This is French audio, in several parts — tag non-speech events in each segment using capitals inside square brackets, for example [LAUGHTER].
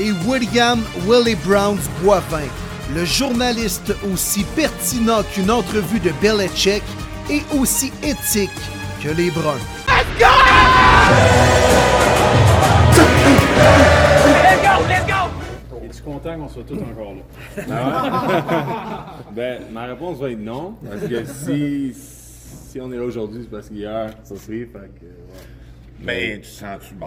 Et William Willie Browns Boivin, le journaliste aussi pertinent qu'une entrevue de Belichick et aussi éthique que les Bruns. Es-tu content qu'on soit tous encore là? [LAUGHS] Ben, ma réponse va être non. Parce que si, si on est là aujourd'hui, c'est parce qu'hier, ça serait. Fait que, ouais. Mais tu sens-tu bon?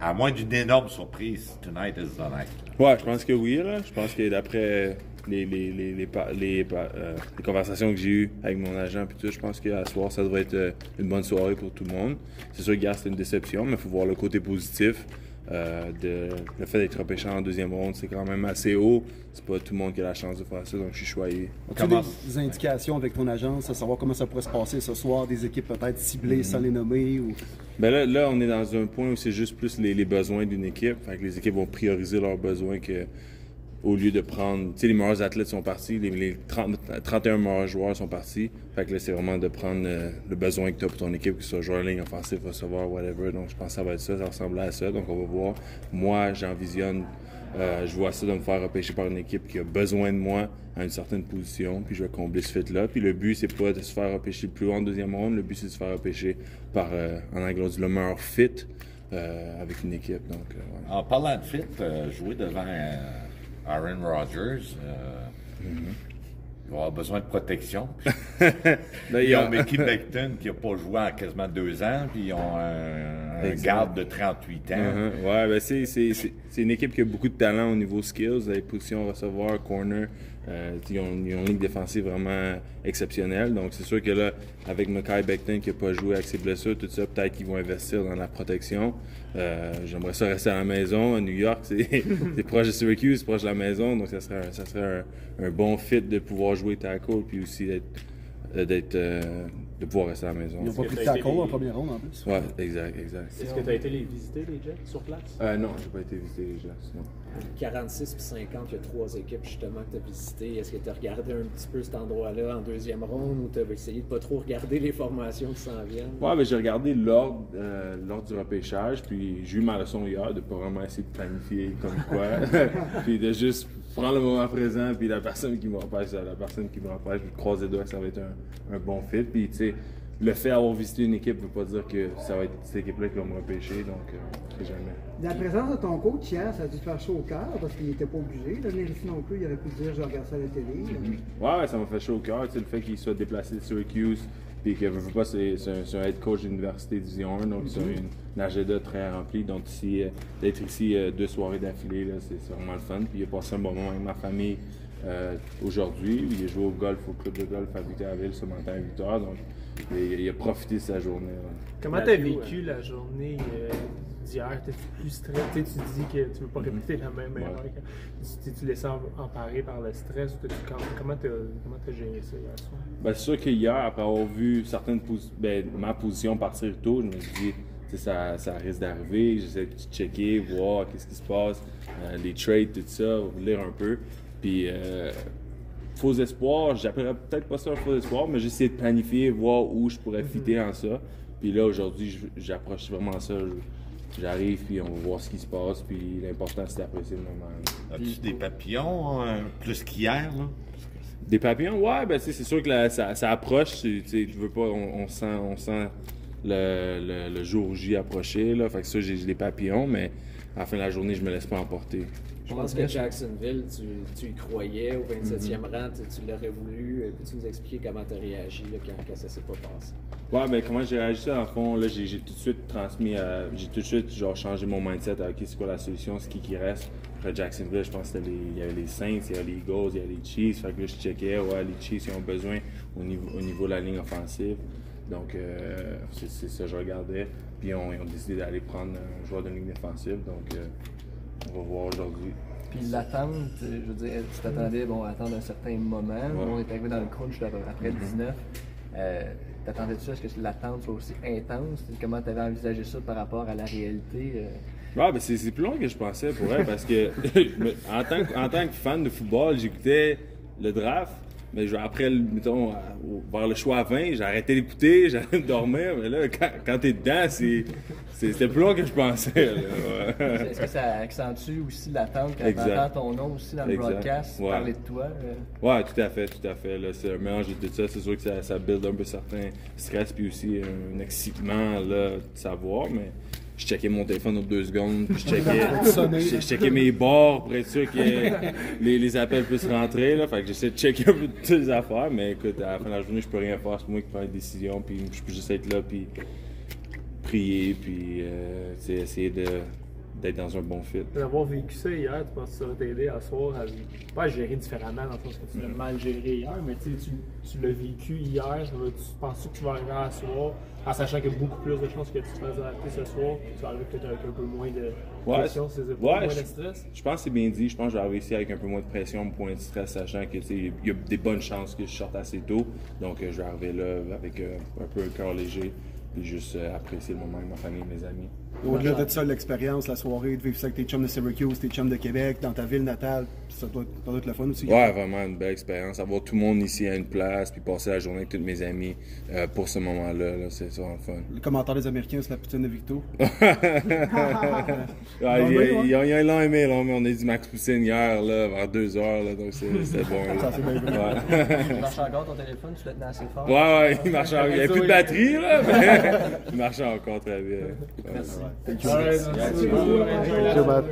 À moins d'une énorme surprise, tonight is the night. Ouais, je pense que oui. Là. Je pense que d'après les, les, les, les, euh, conversations que j'ai eues avec mon agent, puis tout, je pense qu'à ce soir, ça devrait être euh, une bonne soirée pour tout le monde. C'est sûr que c'était une déception, mais il faut voir le côté positif. Euh, de, le fait d'être repêché en deuxième ronde, c'est quand même assez haut. C'est pas tout le monde qui a la chance de faire ça, donc je suis choyé. As-tu Comment- des indications avec ton agence à savoir comment ça pourrait se passer ce soir, des équipes peut-être ciblées sans les nommer ou? Ben là, là, on est dans un point où c'est juste plus les, les besoins d'une équipe. Fait que les équipes vont prioriser leurs besoins que, au lieu de prendre. Tu sais, les meilleurs athlètes sont partis, les, les 30 31 meilleurs joueurs sont partis. Fait que là, c'est vraiment de prendre euh, le besoin que tu as pour ton équipe, que ce soit joueur ligne offensif, receveur, whatever. Donc, je pense que ça va être ça, ça ressemble à ça. Donc, on va voir. Moi, j'envisionne. euh, je vois ça de me faire repêcher par une équipe qui a besoin de moi à une certaine position, puis je vais combler ce fit-là. Puis le but, c'est pas de se faire repêcher plus haut en deuxième ronde, le but, c'est de se faire repêcher par, euh, en anglais, le meilleur fit avec une équipe. Donc, voilà. En parlant de fit, jouer devant Aaron Rodgers, euh, il va avoir besoin de protection. [LAUGHS] Y Ils ont Mickey Becton qui n'a pas joué en quasiment deux ans, puis ils ont un, un garde de 38 ans. Mhm. Ouais, ben c'est, une équipe qui a beaucoup de talent au niveau skills, les positions receveur, corner. Euh, ils, ont, ils ont une ligne défensive vraiment exceptionnelle. Donc, c'est sûr que là, avec Mackay Becton qui n'a pas joué avec ses blessures, tout ça, peut-être qu'ils vont investir dans la protection. Euh, j'aimerais ça rester à la maison. À New York, [LAUGHS] c'est, proche de Syracuse, c'est proche de la maison. Donc, ça serait, un, ça serait un, un bon fit de pouvoir jouer tackle puis aussi d'être, d'être, euh, de pouvoir rester à la maison. ils n'ont pas que pris de tackle les- en première ronde en plus? Ouais, exact, exact. Est-ce que tu as été les visiter, les Jets, sur place? Euh, non, j'ai pas été visiter les sinon. 46 puis 50, il y a trois équipes justement que tu as visitées. Est-ce que tu as regardé un petit peu cet endroit-là en deuxième ronde ou tu as essayé de pas trop regarder les formations qui s'en viennent? Ouais, ben, j'ai regardé l'ordre euh, l'ordre du repêchage, puis j'ai eu ma leçon hier de pas vraiment essayer de planifier comme quoi, [LAUGHS] puis de juste prendre le moment présent, puis la personne qui me repêche, la personne qui me repêche, je croise les doigts que ça va être un, un bon fit, puis tu sais, le fait d'avoir visité une équipe veut pas dire que ça va être cette équipe-là qui va me repêcher, donc euh, jamais. La présence de ton coach hier, ça a dû te faire chaud au cœur parce qu'il n'était pas obligé de venir ici non plus. Il aurait pu dire je regarde ça à la télé. Ouais, ça m'a fait chaud au cœur, tu sais, le fait qu'il soit déplacé de Syracuse, puis que je veux pas, c'est c'est un, c'est un head coach d'université Division 1, donc c'est une, une agenda très remplie. Donc ici, euh, d'être ici euh, deux soirées d'affilée, là, c'est c'est vraiment le fun. Puis il a passé un bon moment avec ma famille euh, aujourd'hui. Il a joué au golf, au club de golf à Victoriaville ce matin à 8 h, donc il, il a profité de sa journée. là. Comment t'as vécu la journée euh, d'hier? T'es-tu plus stressé? Tu dis que tu veux pas répéter la même Ouais. erreur. Tu t'es-tu laissé em- emparer par le stress? Ou comment t'as comment géré ça hier soir? Ben, c'est sûr qu'hier, après avoir vu certaines ben, ma position partir tôt, je me suis dit, ça, ça risque d'arriver. J'essaie de checker, voir qu'est-ce qui se passe, euh, les trades, tout ça, lire un peu. Puis, euh, faux espoirs, j'appellerais peut-être pas ça un faux espoir, mais j'essaie de planifier, voir où je pourrais fitter en ça. Puis là, aujourd'hui, j'approche vraiment ça. Je- J'arrive, puis on va voir ce qui se passe. Puis l'important, c'est d'apprécier le moment. As-tu des papillons euh, plus qu'hier, là? Des papillons, ouais, ben c'est sûr que la- ça, ça approche. Tu veux pas, on, on sent, on sent le, le- le jour J approcher. Là, fait que ça, j'ai j'ai des papillons, mais à la fin de la journée, je me laisse pas emporter. Je pense que Jacksonville, tu, tu y croyais au 27e rang, tu, tu l'aurais voulu. Euh, Peux-tu nous expliquer comment tu as réagi là, quand, quand ça s'est pas passé? Ouais, ben comment j'ai réagi ça, le fond, là, j'ai tout de suite transmis. J'ai tout de suite, genre, changé mon mindset à, OK, c'est quoi la solution, c'est qui qui reste? Après Jacksonville, je pense qu'il y avait les Saints, il y avait les Eagles, il y avait les Chiefs. Fait que là, je checkais, ouais, les Chiefs, ils ont besoin au niveau, au niveau de la ligne offensive. Donc, euh, c'est c'est ça que je regardais. Puis, on, ils ont décidé d'aller prendre un joueur de ligne défensive. Donc, euh, on va voir aujourd'hui. Puis l'attente, euh, je veux dire, tu t'attendais bon, à attendre un certain moment. On est arrivé dans le crunch après le 19. Euh, T'attendais-tu à ce que l'attente soit aussi intense? Comment tu avais envisagé ça par rapport à la réalité? euh? Ben c'est plus long que je pensais pour elle parce que [LAUGHS] en, tant que en tant que fan de football, j'écoutais le draft. Mais je- après, mettons, au- vers le choix à 20, j'ai arrêté d'écouter, [LAUGHS] j'allais dormir. Mais là, quand, quand t'es dedans, c'est- c'était plus long que je pensais. là, ouais. Est-ce que ça accentue aussi l'attente quand Exact. tu entends ton nom aussi dans le Exact. broadcast, Ouais. parler de toi? euh? Ouais, tout à fait, tout à fait. là. C'est un mélange de tout ça. C'est sûr que ça, ça build un peu certain stress puis aussi un excitement là, de savoir, mais je checkais mon téléphone aux deux secondes, puis je [LAUGHS] checkais, je, checkais mes bords pour être sûr que les, les appels puissent rentrer. Là. Fait que j'essaie de checker un peu toutes les affaires, mais écoute, à la fin de la journée, je peux rien faire. C'est moi qui prends les décisions, puis je peux juste être là, puis prier, puis euh, essayer de, d'être dans un bon fit. D'avoir vécu ça hier, tu penses que ça va t'aider à soir à pas à gérer différemment dans le sens que tu l'as mal géré hier, mais tu, l'as vécu hier, tu penses que tu vas arriver à soir en sachant qu'il y a beaucoup plus de chances que tu te fasses arrêter ce soir, tu vas arriver peut-être avec un peu moins de Ouais, pression ses épaules, ouais, moins de stress? Je pense que c'est bien dit. Je pense que je vais arriver ici avec un peu moins de pression, moins de stress, sachant que tu sais, il y a des bonnes chances que je sorte assez tôt. Donc, euh, je vais arriver là avec euh, un peu un cœur léger, puis juste euh, apprécier le moment avec ma famille, mes amis. Au-delà de ça, l'expérience, la soirée, de vivre ça avec tes chums de Syracuse, tes chums de Québec, dans ta ville natale, ça doit, ça doit être le fun aussi. Ouais, vraiment une belle expérience. Avoir tout le monde ici à une place, puis passer la journée avec tous mes amis euh, pour ce moment-là, là, c'est vraiment le fun. Le commentaire des Américains sur la poutine de Victo. [LAUGHS] Ouais, ils, l'ont aimé, là, mais on a dit Max Poutine hier, là, vers 2 heures, là, donc c'est- c'était bon. là. Ça, c'est bien. Ouais. Il marche encore ton téléphone, tu le tenais assez fort. Ouais, ouais, il marchait encore. Il n'y avait plus de batterie, là, mais marchait encore très bien. Merci beaucoup. Ciao, Matt.